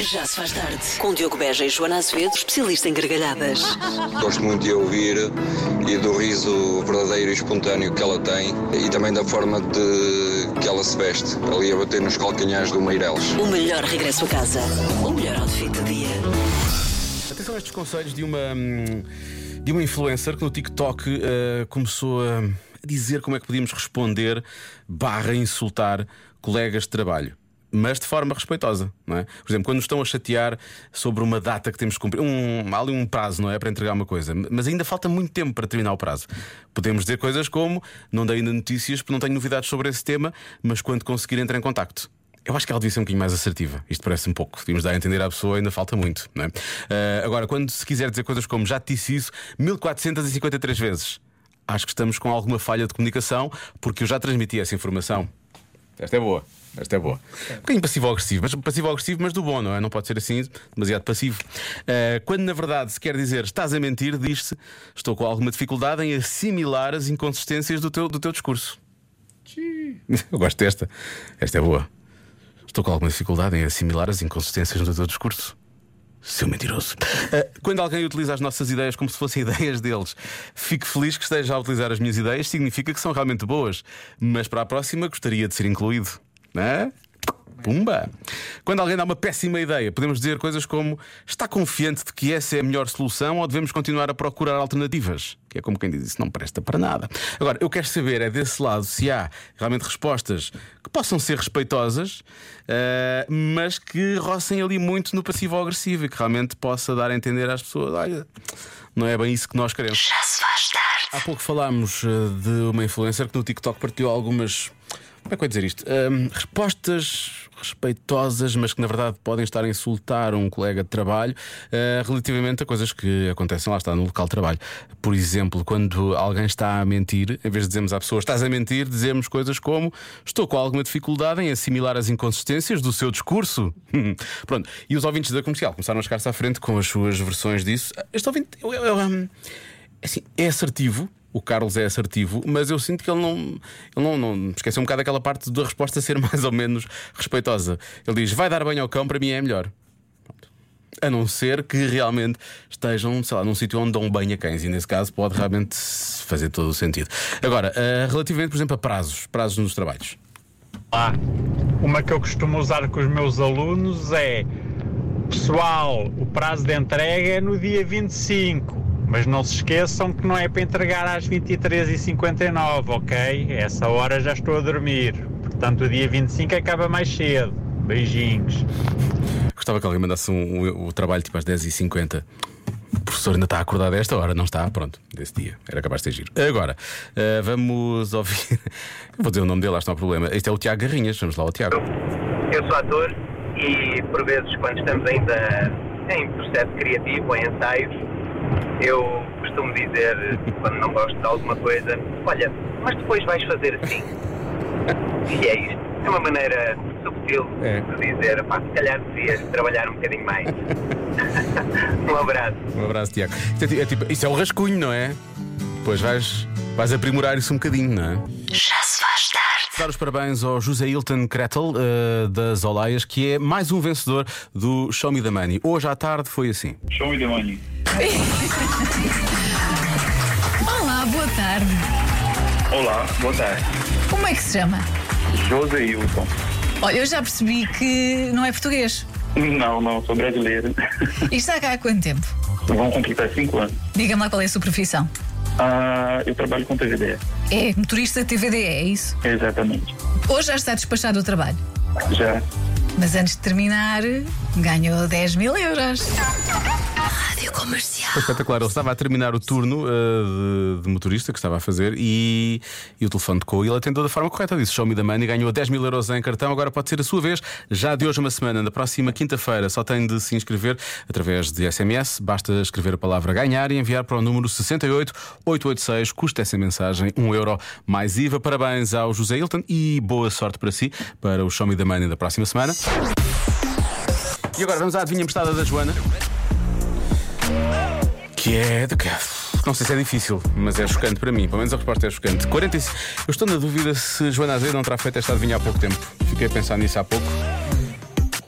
Já se faz tarde. Com Diogo Beja e Joana Azevedo, especialista em gargalhadas. Gosto muito de a ouvir e do riso verdadeiro e espontâneo que ela tem e também da forma de que ela se veste, ali a bater nos calcanhares do Meireles. O melhor regresso a casa. O melhor outfit do dia. Atenção a estes conselhos de uma, hum, de uma influencer que no TikTok eh, começou a dizer como é que podíamos responder barra insultar colegas de trabalho. Mas de forma respeitosa, não é? Por exemplo, quando nos estão a chatear sobre uma data que temos que cumprir, um, há ali um prazo, não é? Para entregar uma coisa, mas ainda falta muito tempo para terminar o prazo. Podemos dizer coisas como: não dei ainda notícias porque não tenho novidades sobre esse tema, mas quando conseguir entrar em contacto. Eu acho que ela devia ser um bocadinho mais assertiva. Isto parece um pouco. Devíamos dar a entender à pessoa, ainda falta muito. Não é? Ah, agora, quando se quiser dizer coisas como já te disse isso 1453 vezes, acho que estamos com alguma falha de comunicação, porque eu já transmiti essa informação. Esta é boa. Esta é boa. Um bocadinho passivo-agressivo, mas passivo-agressivo, mas do bom, não é? Não pode ser assim demasiado passivo. Ah, quando na verdade se quer dizer estás a mentir, diz-se estou com alguma dificuldade em assimilar as inconsistências do teu, do teu discurso. Eu gosto desta. Esta é boa. Estou com alguma dificuldade em assimilar as inconsistências do teu discurso. Seu mentiroso. Ah, quando alguém utiliza as nossas ideias como se fossem ideias deles, fico feliz que esteja a utilizar as minhas ideias, significa que são realmente boas. Mas para a próxima gostaria de ser incluído. Não é? Pumba! Quando alguém dá uma péssima ideia, podemos dizer coisas como: está confiante de que essa é a melhor solução ou devemos continuar a procurar alternativas? Que é como quem diz isso não presta para nada. Agora, eu quero saber é desse lado se há realmente respostas que possam ser respeitosas, eh, mas que rocem ali muito no passivo-agressivo e que realmente possa dar a entender às pessoas: olha, não é bem isso que nós queremos. Já se faz tarde. Há pouco falámos eh, de uma influencer que no TikTok partilhou algumas. Como é que eu ia dizer isto? Ahm, respostas respeitosas, mas que na verdade podem estar a insultar um colega de trabalho ah, relativamente a coisas que acontecem lá está no local de trabalho. Por exemplo, quando alguém está a mentir, em vez de dizermos à pessoa estás a mentir, dizemos coisas como estou com alguma dificuldade em assimilar as inconsistências do seu discurso. Pronto. E os ouvintes da comercial começaram a chegar-se à frente com as suas versões disso. Este ouvinte, eu, eu, eu, hum, assim, é assertivo. O Carlos é assertivo, mas eu sinto que ele não. Ele não, não esqueceu um bocado aquela parte da resposta ser mais ou menos respeitosa. Ele diz: vai dar banho ao cão, para mim é melhor. A não ser que realmente estejam, sei lá, num sítio onde dão banho a cães, e nesse caso pode realmente fazer todo o sentido. Agora, ah, relativamente, por exemplo, a prazos, prazos nos trabalhos. Uma que eu costumo usar com os meus alunos é: Pessoal, o prazo de entrega é no dia 25, mas não se esqueçam que não é para entregar às 23h59, ok? Essa hora já estou a dormir. Portanto, o dia 25 acaba mais cedo. Beijinhos. Gostava que alguém mandasse um, um- o trabalho tipo às 10h50. O professor ainda está acordado a esta hora, não está? Pronto, desse dia. Era capaz de ter giro. Agora, ah, vamos ouvir. Vou dizer o nome dele, acho que não há problema. Este é o Tiago Garrinhas. Vamos lá, o Tiago. Eu sou ator e, por vezes, quando estamos ainda em processo criativo, em ensaios, eu costumo dizer, quando não gosto de alguma coisa, olha, mas depois vais fazer assim. E é isto. É uma maneira subtil É. de dizer, pá, se calhar devias trabalhar um bocadinho mais. um abraço. Um abraço, Tiago. Isto é, é tipo, isso é o rascunho, não é? Depois vais, vais aprimorar isso um bocadinho, não é? Já se faz tarde. Dar os parabéns ao José Hilton Kretel, eh, das Olaias, que é mais um vencedor do Show Me the Money. Hoje à tarde foi assim. Show me the money. Olá, boa tarde. Olá, boa tarde. Como é que se chama? José Hilton. Olha, eu já percebi que não é português. Não, não, sou brasileiro. E está cá há quanto tempo? Vão completar cinco anos. Diga-me lá qual é a sua profissão. Ah, eu trabalho com TVD. É motorista TVD, é isso? Exatamente. Hoje já está despachado o trabalho. Já. Mas antes de terminar, ganhou 10 mil euros. Comercial. Foi espetacular. Ele estava a terminar o turno eh, de, de motorista que estava a fazer e, e o telefone tocou e ele atendeu da forma correta. Disse: Show me the money, ganhou 10 mil euros em cartão. Agora pode ser a sua vez. Já de hoje uma semana, na próxima quinta-feira, só tem de se inscrever através de SMS. Basta escrever a palavra ganhar e enviar para o número 68886. Custa essa mensagem 1 euro mais IVA. Parabéns ao José Hilton e boa sorte para si para o Show me the money da próxima semana. E agora vamos à adivinha emprestada da Joana. Que é de que Não sei se é difícil, mas é chocante para mim. Pelo menos a resposta é chocante. 45... Eu estou na dúvida se Joana Azevedo não terá feito esta adivinha há pouco tempo. Fiquei a pensar nisso há pouco.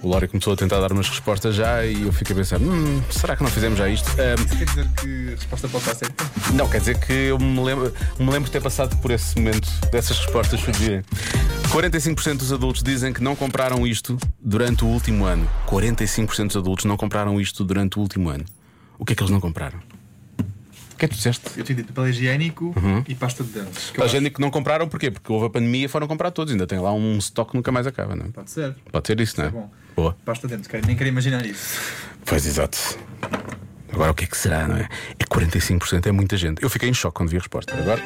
O Lório começou a tentar dar umas respostas já e eu fiquei a pensar: hum, será que não fizemos já isto? Ahm, Quer dizer que a resposta pode estar certa? não, quer dizer que eu me lembro, me lembro de ter passado por esse momento dessas respostas surgirem. 45% dos adultos dizem que não compraram isto durante o último ano. 45% dos adultos não compraram isto durante o último ano. O que é que eles não compraram? O que é que tu disseste? Eu tinha dito papel higiênico Uhum. e pasta de dentes. gente que não compraram porquê? Porque houve a pandemia e foram comprar todos. Ainda tem lá um estoque que nunca mais acaba, não é? Pode ser. Pode ser isso, não é? é bom. Boa. Pasta de dentes, quero- nem quero imaginar isso. Pois exato. Agora o que é que será, não é? É 45% é muita gente. Eu fiquei em choque quando vi a resposta. Agora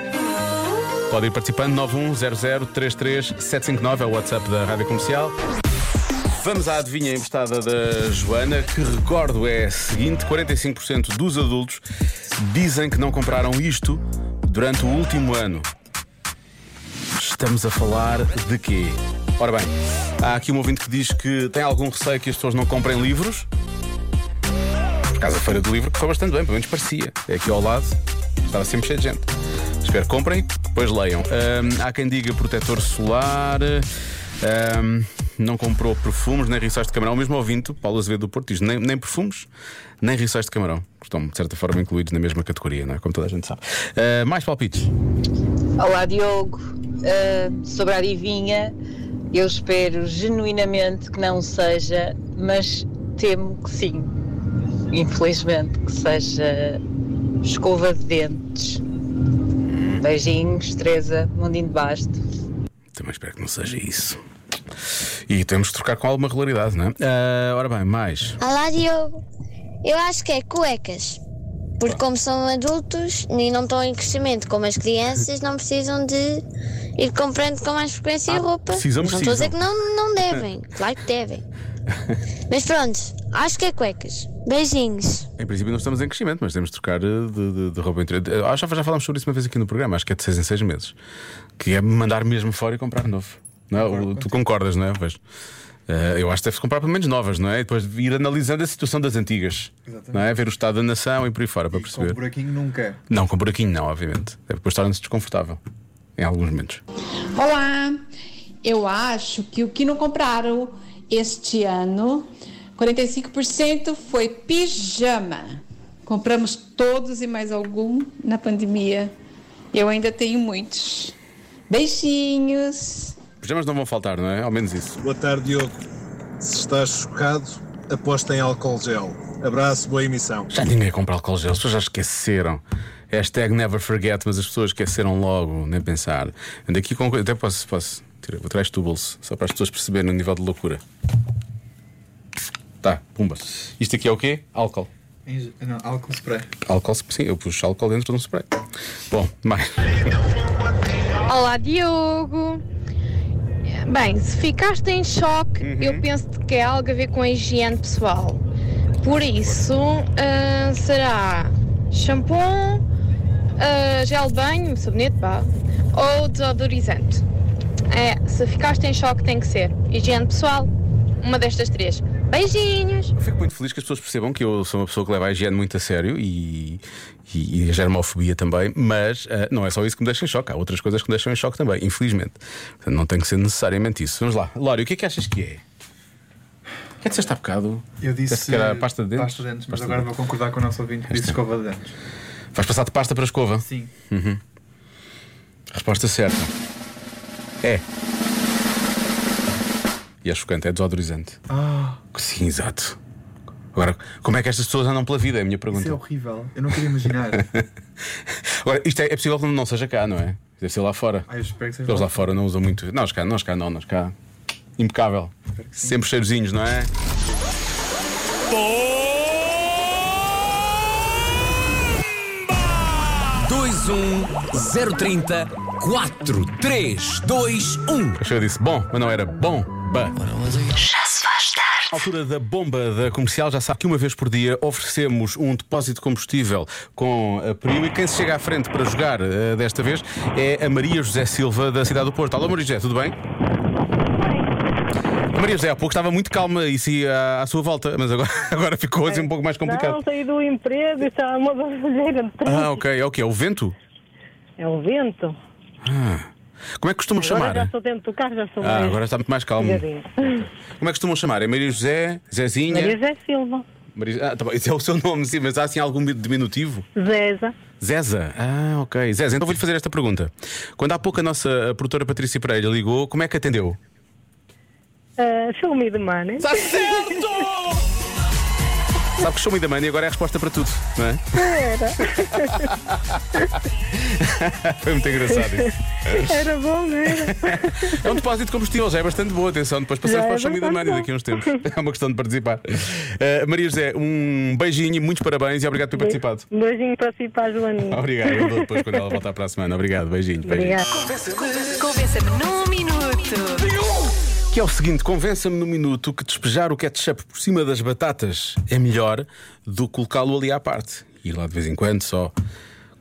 podem ir participando 910033759 é o WhatsApp da Rádio Comercial. Vamos à adivinha emprestada da Joana, que recordo é a seguinte: 45% dos adultos dizem que não compraram isto durante o último ano. Estamos a falar de quê? Ora bem, há aqui um ouvinte que diz que tem algum receio que as pessoas não comprem livros. Por causa da Feira do Livro, que foi bastante bem, pelo menos parecia. É aqui ao lado, estava sempre cheio de gente. Espero que comprem, depois leiam. Há quem diga protetor solar. Não comprou perfumes nem rissóis de camarão. O mesmo ouvinte, Paulo Azevedo do Porto, diz nem, nem perfumes, nem rissóis de camarão. Estão, de certa forma, incluídos na mesma categoria, não é? Como toda a gente sabe. Ah, mais palpites. Olá Diogo, Uh, sobre a adivinha, eu espero genuinamente que não seja, mas temo que sim, infelizmente, que seja escova de dentes. Beijinhos, Teresa, Mundinho de Basto. Também espero que não seja isso. E temos de trocar com alguma regularidade, não é? Ah, ora bem, mais. Olá, Diogo. Eu acho que é cuecas. Porque, como são adultos e não estão em crescimento como as crianças, não precisam de ir comprando com mais frequência roupa. precisam, não estou a dizer precisam. que não, não devem. Claro que devem. Mas pronto, acho que é cuecas. Beijinhos. Em princípio não estamos em crescimento, mas temos de trocar eh, de, de, de roupa interior. Eh, Acho que já falámos sobre isso uma vez aqui no programa, acho que é de 6 em 6 meses. Que é mandar mesmo fora e comprar novo. Não é? O- tu concordas, não é? Pois. Eh, eu acho que deve-se comprar pelo menos novas, não é? E depois ir analisando a situação das antigas. Exatamente. Não é? Ver o estado da nação e por aí fora para Com perceber. buraquinho nunca. Não, com buraquinho não, obviamente. É, Depois torna-se desconfortável. Em alguns momentos. Olá! Eu acho que o que não compraram este ano, 45% foi pijama. Compramos todos e mais algum na pandemia. Eu ainda tenho muitos. Beijinhos! Pijamas não vão faltar, não é? Ao menos isso. Boa tarde, Diogo. Se estás chocado, aposta em álcool gel. Abraço, boa emissão. Já ninguém compra álcool gel, as pessoas já esqueceram. Hashtag never forget, mas as pessoas esqueceram logo, nem pensar. Ando aqui com. Até posso, posso tirar, vou tirar isto do bolso, só para as pessoas perceberem o nível de loucura. Tá, pumba. Isto aqui é o quê? Álcool. Não, álcool spray. Álcool, sim, eu puxo álcool dentro de um spray. Bom, mais. Olá, Diogo. Bem, se ficaste em choque, eu penso que é algo a ver com a higiene pessoal. Por isso, ah, será shampoo, ah, gel de banho, sabonete, pá, ou desodorizante. É, se ficaste em choque, tem que ser higiene pessoal, uma destas três. Beijinhos! Eu fico muito feliz que as pessoas percebam que eu sou uma pessoa que leva a higiene muito a sério e, e, e a germofobia também, mas ah, não é só isso que me deixa em choque, há outras coisas que me deixam em choque também, infelizmente. Portanto, não tem que ser necessariamente isso. Vamos lá, Lório, o que é que achas que é? O que é que disseste há bocado? Eu disse que era pasta de dentes? Pasta de dentes, mas Pasta de agora vou concordar com o nosso ouvinte que disse escova de dentes. Vais passar de pasta para escova? Sim. Uhum. Resposta certa. É. E é chocante, é desodorizante. Ah, Sim, exato. Agora, como é que estas pessoas andam pela vida? É a minha pergunta. isso é horrível. Eu não queria imaginar. Agora, isto é, é possível que não seja cá, não é? Deve ser lá fora. Ah, eu espero que seja Eles lá lá. fora não usam muito. Nós cá, nós cá não, nós cá. Impecável. Sempre cheirosinhos, não é? dois um zero trinta quatro três dois um. Eu disse bom, mas não era bom. Já se faz tarde. À altura da bomba da comercial, já sabe que uma vez por dia oferecemos um depósito de combustível com a Priu e quem se chega à frente para jogar eh, desta vez é a Maria José Silva da cidade do Porto. Alô, Maria José, tudo bem? A Maria José há pouco estava muito calma e se à, à sua volta, mas agora, agora ficou assim um pouco mais complicado. Não, saí do emprego e está uma barulheira de trânsito. Ah, ok. É o que? É o vento? É o vento. Ah. Como é que costumam Agora chamar? já estou dentro do carro, já sou Ah, mais. agora está muito mais calmo. Como é que costumam chamar? É Maria José? Zezinha? Maria José Silva, Maria... Ah, tá bom, esse é o seu nome, sim, mas há assim algum diminutivo? Zeza. Zeza. Ah, ok. Zeza, então vou-lhe fazer esta pergunta. Quando há pouco a nossa produtora Patrícia Pereira ligou, como é que atendeu? Uh, show me the money. Está certo! Sabe que show me da money agora é a resposta para tudo, não é? Era. Foi muito engraçado isso. Era bom, não era? É um depósito de combustível, já é bastante boa. Atenção, depois passamos Já para é o bastante money bom. daqui a uns tempos. É uma questão de participar. Uh, Maria José, um beijinho, muitos parabéns e obrigado por ter participado. Um beijinho para si e para a Joaninha. Obrigado, eu dou depois quando ela voltar para a semana. Obrigado, beijinho. beijinho. Convença-me num minuto. Que é o seguinte: convença-me no minuto que despejar o ketchup por cima das batatas é melhor do que colocá-lo ali à parte. Ir lá de vez em quando só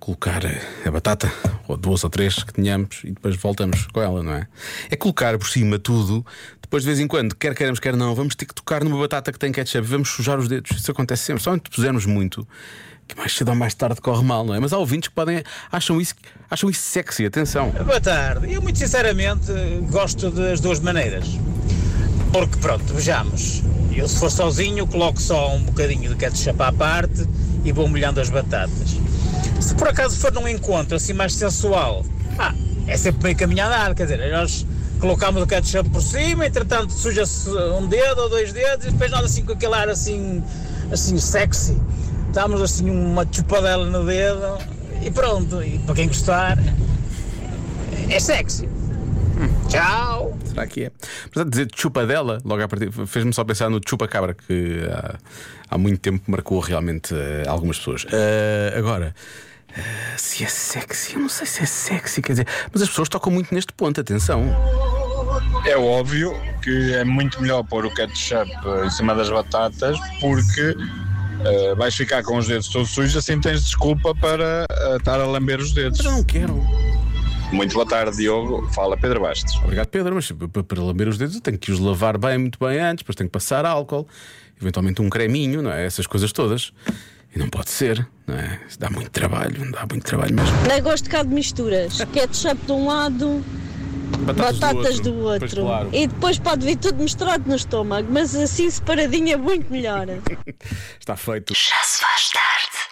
colocar a batata, ou duas ou três que tenhamos, e depois voltamos com ela, não é? É colocar por cima tudo, depois de vez em quando, quer queiramos, quer não, vamos ter que tocar numa batata que tem ketchup, vamos sujar os dedos. Isso acontece sempre, só onde pusermos muito. Que mais cedo ou mais tarde corre mal, não é? Mas há ouvintes que podem acham isso, acham isso sexy, atenção. Boa tarde. Eu, muito sinceramente, gosto das duas maneiras. Porque, pronto, vejamos. Eu, se for sozinho, coloco só um bocadinho de ketchup à parte e vou molhando as batatas. Se por acaso for num encontro assim mais sensual, ah, é sempre meio caminho a andar. Quer dizer, nós colocamos o ketchup por cima, entretanto suja-se um dedo ou dois dedos e depois nós assim com aquele ar assim, assim sexy. Damos assim uma chupadela no dedo e pronto. E para quem gostar, é sexy. Tchau! Será que é? Apesar de dizer chupadela, logo a partir, fez-me só pensar no chupa-cabra, que há, há muito tempo marcou realmente eh, algumas pessoas. Eh, agora, eh, se é sexy, eu não sei se é sexy, quer dizer, mas as pessoas tocam muito neste ponto, atenção. É óbvio que é muito melhor pôr o ketchup em cima das batatas porque eh, vais ficar com os dedos todos sujos, assim tens desculpa para eh, estar a lamber os dedos. Mas eu não quero. Muito boa tarde, Diogo. Fala Pedro Bastos. Obrigado, Pedro, mas para, para lamber os dedos eu tenho que os lavar bem, muito bem antes, depois tenho que passar álcool, eventualmente um creminho, não é? Essas coisas todas. E não pode ser, não é? Isso dá muito trabalho, dá muito trabalho mesmo. Não gosto cá de misturas. Ketchup de um lado, Batatas, batatas, do do outro. outro. Pois claro. E depois pode vir tudo misturado no estômago, mas assim separadinho é muito melhor. Está feito. Já se faz tarde.